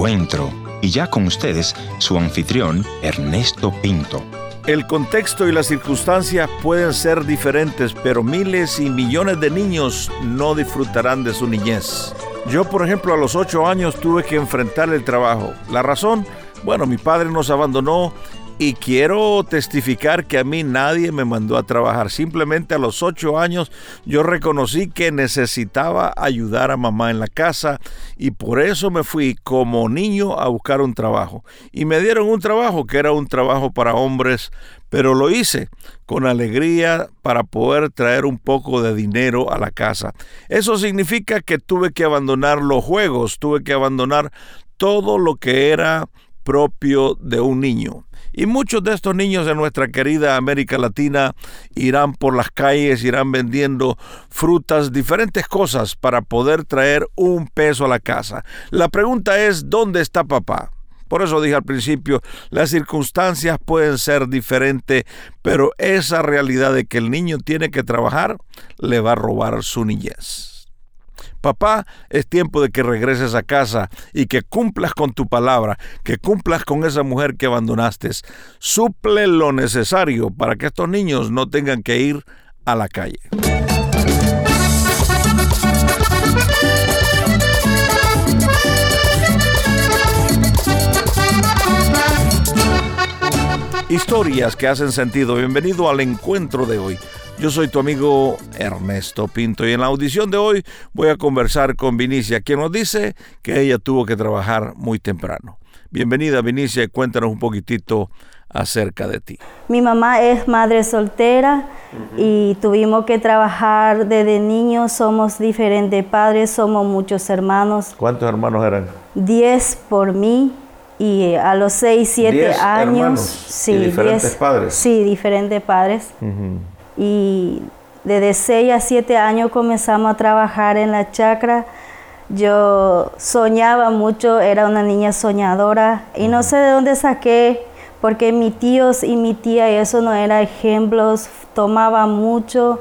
encuentro. Y ya con ustedes, su anfitrión, Ernesto Pinto. El contexto y las circunstancias pueden ser diferentes, pero miles y millones de niños no disfrutarán de su niñez. Yo, por ejemplo, a los ocho años tuve que enfrentar el trabajo. La razón, bueno, mi padre nos abandonó y quiero testificar que a mí nadie me mandó a trabajar. Simplemente a los ocho años yo reconocí que necesitaba ayudar a mamá en la casa y por eso me fui como niño a buscar un trabajo. Y me dieron un trabajo que era un trabajo para hombres, pero lo hice con alegría para poder traer un poco de dinero a la casa. Eso significa que tuve que abandonar los juegos, tuve que abandonar todo lo que era propio de un niño. Y muchos de estos niños de nuestra querida América Latina irán por las calles, irán vendiendo frutas, diferentes cosas para poder traer un peso a la casa. La pregunta es, ¿dónde está papá? Por eso dije al principio, las circunstancias pueden ser diferentes, pero esa realidad de que el niño tiene que trabajar le va a robar su niñez. Papá, es tiempo de que regreses a casa y que cumplas con tu palabra, que cumplas con esa mujer que abandonaste. Suple lo necesario para que estos niños no tengan que ir a la calle. Historias que hacen sentido. Bienvenido al encuentro de hoy. Yo soy tu amigo Ernesto Pinto y en la audición de hoy voy a conversar con Vinicia, quien nos dice que ella tuvo que trabajar muy temprano. Bienvenida Vinicia y cuéntanos un poquitito acerca de ti. Mi mamá es madre soltera y tuvimos que trabajar desde niños, somos diferentes padres, somos muchos hermanos. ¿Cuántos hermanos eran? Diez por mí y a los seis, siete años. Hermanos? Sí, ¿Y diferentes padres? Sí, diferentes padres y desde 6 a 7 años comenzamos a trabajar en la chacra. Yo soñaba mucho, era una niña soñadora y no sé de dónde saqué, porque mis tíos y mi tía, eso no eran ejemplos, tomaban mucho,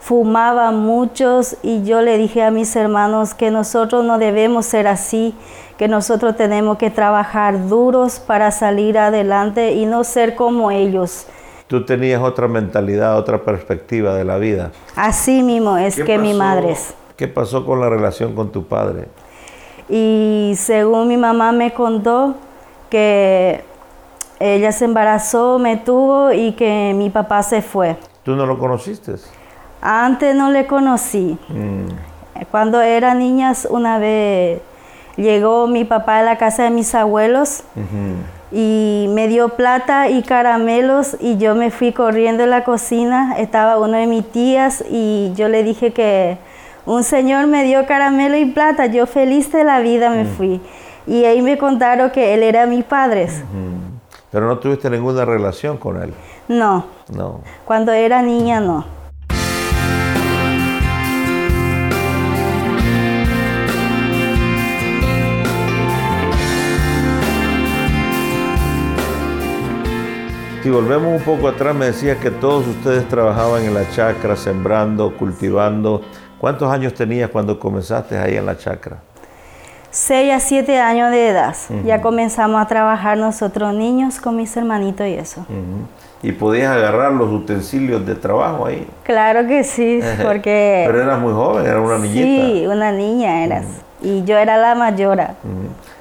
fumaban muchos y yo le dije a mis hermanos que nosotros no debemos ser así, que nosotros tenemos que trabajar duros para salir adelante y no ser como ellos tú tenías otra mentalidad, otra perspectiva de la vida. Así mismo es que mi madre es. ¿Qué pasó con la relación con tu padre? Y según mi mamá me contó que ella se embarazó, me tuvo y que mi papá se fue. ¿Tú no lo conociste? Antes no le conocí. Mm. Cuando era niña, una vez llegó mi papá a la casa de mis abuelos y me dio plata y caramelos y yo me fui corriendo a la cocina, estaba uno de mis tías y yo le dije que un señor me dio caramelo y plata, yo feliz de la vida me fui. Y ahí me contaron que él era mi padre. Pero no tuviste ninguna relación con él. No. No. Cuando era niña no. Si volvemos un poco atrás, me decías que todos ustedes trabajaban en la chacra, sembrando, cultivando. ¿Cuántos años tenías cuando comenzaste ahí en la chacra? Seis a siete años de edad. Ya comenzamos a trabajar nosotros niños con mis hermanitos y eso. ¿Y podías agarrar los utensilios de trabajo ahí? Claro que sí, porque... Pero eras muy joven, era una niñita. Sí, una niña eras. Y yo era la mayora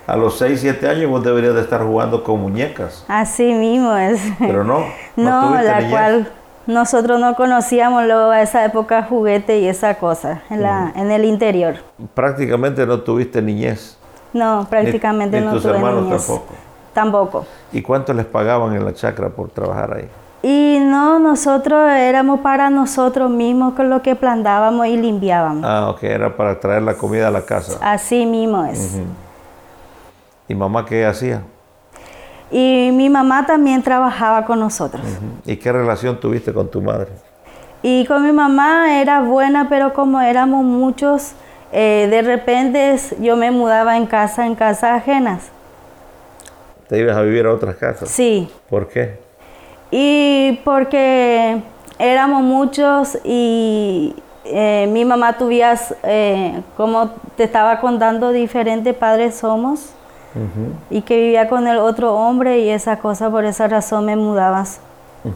a los 6, 7 años vos deberías de estar jugando con muñecas. Así mismo es. Pero no. No, la cual nosotros no conocíamos luego a esa época juguete y esa cosa en, la, en el interior. Prácticamente no tuviste niñez. No, prácticamente ni, no tus hermanos tampoco. Tampoco. ¿Y cuánto les pagaban en la chacra por trabajar ahí? Y no, nosotros éramos para nosotros mismos con lo que plantábamos y limpiábamos. Ah, ok, era para traer la comida a la casa. Así mismo es. ¿Y mamá qué hacía? Y mi mamá también trabajaba con nosotros. ¿Y qué relación tuviste con tu madre? Y con mi mamá era buena, pero como éramos muchos, eh, de repente yo me mudaba en casa, en casas ajenas. ¿Te ibas a vivir a otras casas? Sí. ¿Por qué? Y porque éramos muchos y eh, mi mamá tuvía, eh, como te estaba contando, diferentes padres somos. y que vivía con el otro hombre y esa cosa, por esa razón me mudaba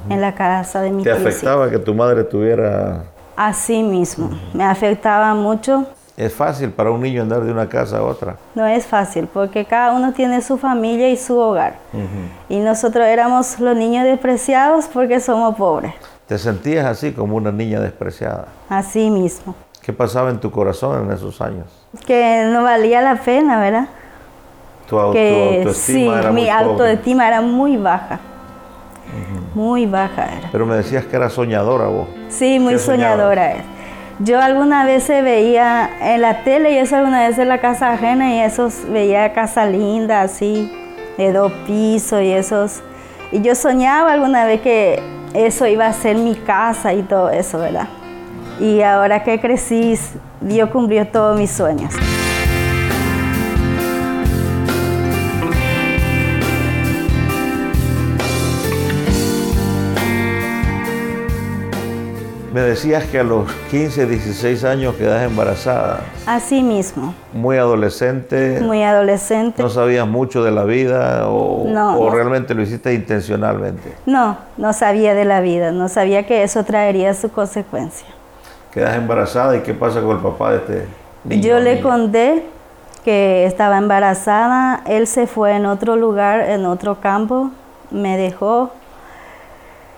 en la casa de mi ¿Te tío. sí. afectaba que tu madre tuviera... Así mismo, me afectaba mucho. Es fácil para un niño andar de una casa a otra. No es fácil porque cada uno tiene su familia y su hogar. Y nosotros éramos los niños despreciados porque somos pobres. ¿Te sentías así como una niña despreciada? Así mismo. ¿Qué pasaba en tu corazón en esos años? Que no valía la pena, ¿verdad? Tu, Que autoestima sí, era muy mi pobre. autoestima era muy baja. Muy baja era. Pero me decías que era soñadora vos. Sí, muy soñadora es. Yo alguna vez se veía en la tele y eso alguna vez en la casa ajena y esos veía casa linda así, de dos pisos y esos. Y yo soñaba alguna vez que eso iba a ser mi casa y todo eso, ¿verdad? Y ahora que crecí, Dios cumplió todos mis sueños. Me decías que a los 15, 16 años quedas embarazada, Así mismo, muy adolescente, muy adolescente. no sabías mucho de la vida o, No, o realmente lo hiciste intencionalmente. No, no sabía de la vida, no sabía que eso traería su consecuencia. Quedas embarazada y qué pasa con el papá de este niño. Yo le niña? conté que estaba embarazada, él se fue en otro lugar, en otro campo, me dejó.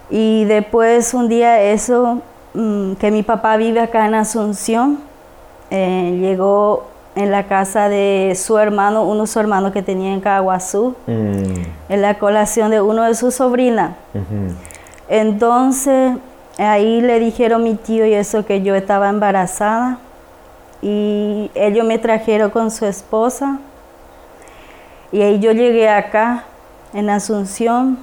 Y después un día eso, que mi papá vive acá en Asunción, eh, llegó en la casa de su hermano, uno de sus hermanos que tenía en Caguazú, Mm, en la colación de uno de sus sobrinas. Entonces, ahí le dijeron mi tío y eso que yo estaba embarazada. Y ellos me trajeron con su esposa. Y ahí yo llegué acá, en Asunción.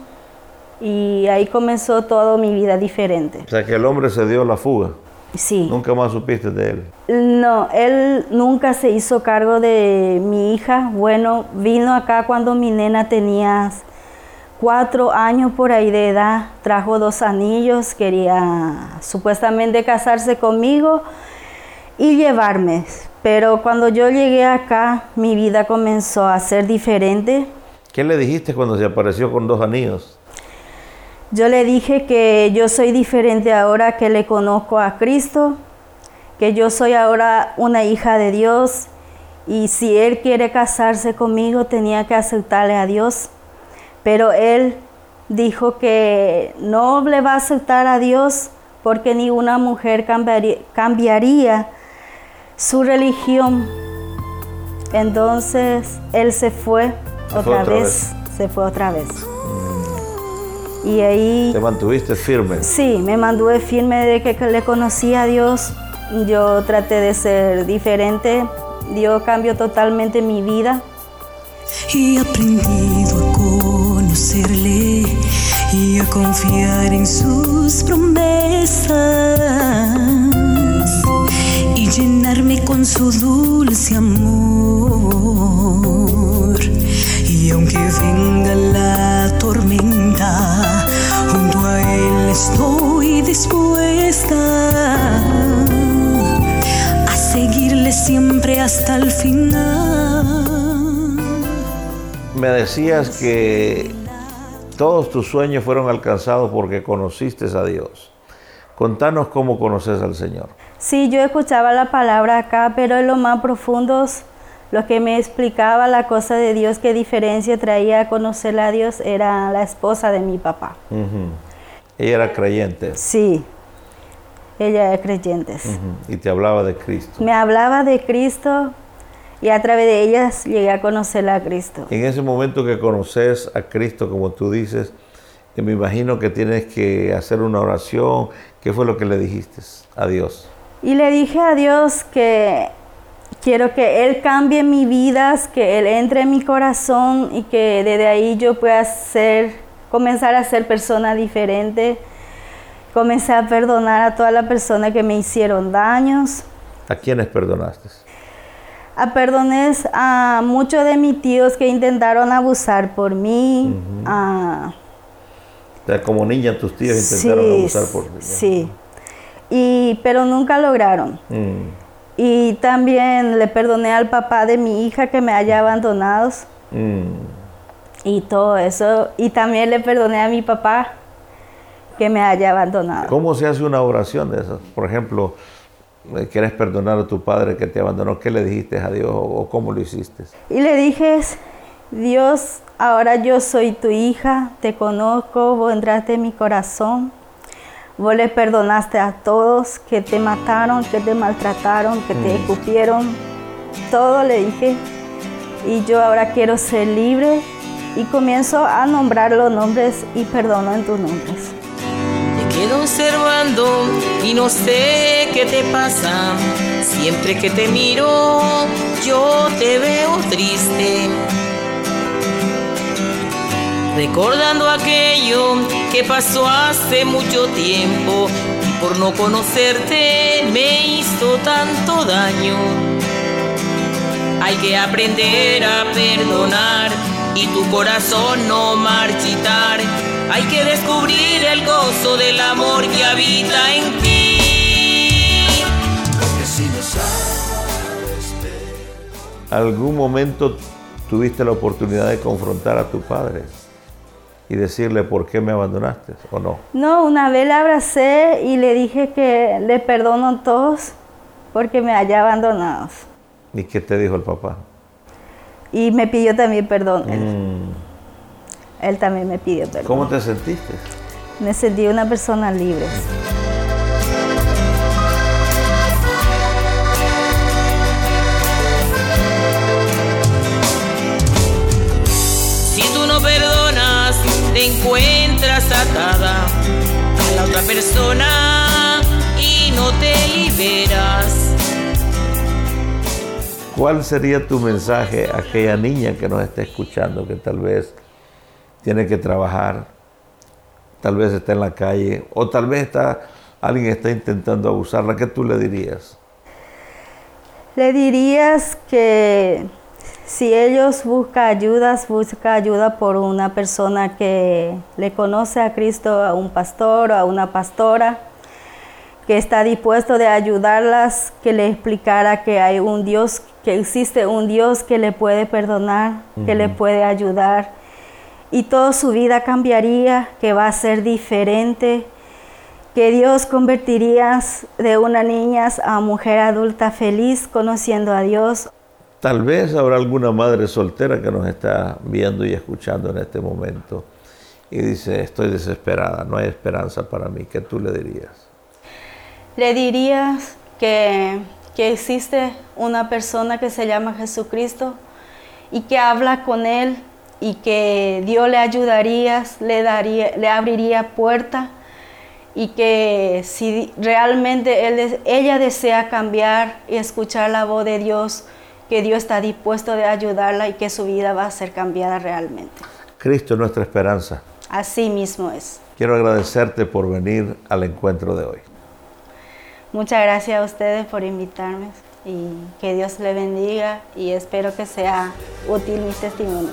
Y ahí comenzó toda mi vida diferente. O sea que el hombre se dio la fuga. Sí. Nunca más supiste de él. No, él nunca se hizo cargo de mi hija. Bueno, vino acá cuando mi nena tenía cuatro años por ahí de edad. Trajo dos anillos, quería supuestamente casarse conmigo y llevarme. Pero cuando yo llegué acá, mi vida comenzó a ser diferente. ¿Qué le dijiste cuando se apareció con dos anillos? Yo le dije que yo soy diferente ahora que le conozco a Cristo, que yo soy ahora una hija de Dios y si Él quiere casarse conmigo tenía que aceptarle a Dios. Pero Él dijo que no le va a aceptar a Dios porque ninguna mujer cambiaría, cambiaría su religión. Entonces Él se fue Se otra, fue otra vez, se fue otra vez. Y ahí... Te mantuviste firme. Sí, me mantuve firme de que le conocí a Dios. Yo traté de ser diferente. Dios cambió totalmente mi vida. He aprendido a conocerle y a confiar en sus promesas y llenarme con su dulce amor. Y aunque venga la hasta el final. Me decías que todos tus sueños fueron alcanzados porque conociste a Dios. Contanos cómo conoces al Señor. Sí, yo escuchaba la palabra acá, pero en lo más profundo, lo que me explicaba la cosa de Dios, qué diferencia traía a conocer a Dios, era la esposa de mi papá. Ella era creyente Sí, ella es creyente. ujú, y te hablaba de Cristo. Me hablaba de Cristo y a través de ellas llegué a conocer a Cristo. En ese momento que conoces a Cristo, como tú dices, que me imagino que tienes que hacer una oración. ¿Qué fue lo que le dijiste a Dios? Y le dije a Dios que quiero que Él cambie mi vida, que Él entre en mi corazón y que desde ahí yo pueda ser, comenzar a ser persona diferente. Comencé a perdonar a todas las personas que me hicieron daños. ¿A quiénes perdonaste? A perdoné a muchos de mis tíos que intentaron abusar por mí. a- O sea, como niña tus tíos intentaron sí, abusar por ti. Sí. Y, pero nunca lograron. Mm. Y también le perdoné al papá de mi hija que me haya abandonado Mm. Y todo eso. Y también le perdoné a mi papá que me haya abandonado. ¿Cómo se hace una oración de esas? Por ejemplo, eh, ¿quieres perdonar a tu padre que te abandonó? ¿Qué le dijiste a Dios o cómo lo hiciste? Y le dije, Dios, ahora yo soy tu hija, te conozco, vos entraste en mi corazón. Vos le perdonaste a todos que te mataron, que te maltrataron, que te mm. escupieron. Todo le dije. Y yo ahora quiero ser libre y comienzo a nombrar los nombres y perdono en tus nombres. Quedo observando y no sé qué te pasa. Siempre que te miro, yo te veo triste recordando aquello que pasó hace mucho tiempo y por no conocerte me hizo tanto daño. Hay que aprender a perdonar y tu corazón no marchitar. Hay que descubrir el gozo del amor que habita en ti. ¿Algún momento tuviste la oportunidad de confrontar a tu padre? y decirle por qué me abandonaste o no? No, una vez le abracé y le dije que le perdono a todos porque me haya abandonado. ¿Y qué te dijo el papá? Y me pidió también perdón. Él, mm. él también me pidió perdón. ¿Cómo te sentiste? Me sentí una persona libre. encuentras atada a la otra persona y no te liberas. ¿Cuál sería tu mensaje a aquella niña que nos está escuchando, que tal vez tiene que trabajar, tal vez está en la calle, o tal vez está, alguien está intentando abusarla? ¿Qué tú le dirías? Le dirías que si ellos buscan ayuda, busca ayuda por una persona que le conoce a Cristo, a un pastor o a una pastora, que está dispuesto de ayudarlas, que le explicara que hay un Dios, que existe un Dios que le puede perdonar, que le puede ayudar. Y toda su vida cambiaría, que va a ser diferente, que Dios convertiría de una niña a mujer adulta feliz conociendo a Dios. Tal vez habrá alguna madre soltera que nos está viendo y escuchando en este momento y dice, estoy desesperada, no hay esperanza para mí. ¿Qué tú le dirías? Le dirías que, que existe una persona que se llama Jesucristo y que habla con Él y que Dios le ayudaría, le, daría, le abriría puerta y que si realmente él, ella desea cambiar y escuchar la voz de Dios, que Dios está dispuesto de ayudarla y que su vida va a ser cambiada realmente. Cristo es nuestra esperanza. Así mismo es. Quiero agradecerte por venir al encuentro de hoy. Muchas gracias a ustedes por invitarme y que Dios le bendiga y espero que sea útil mi testimonio.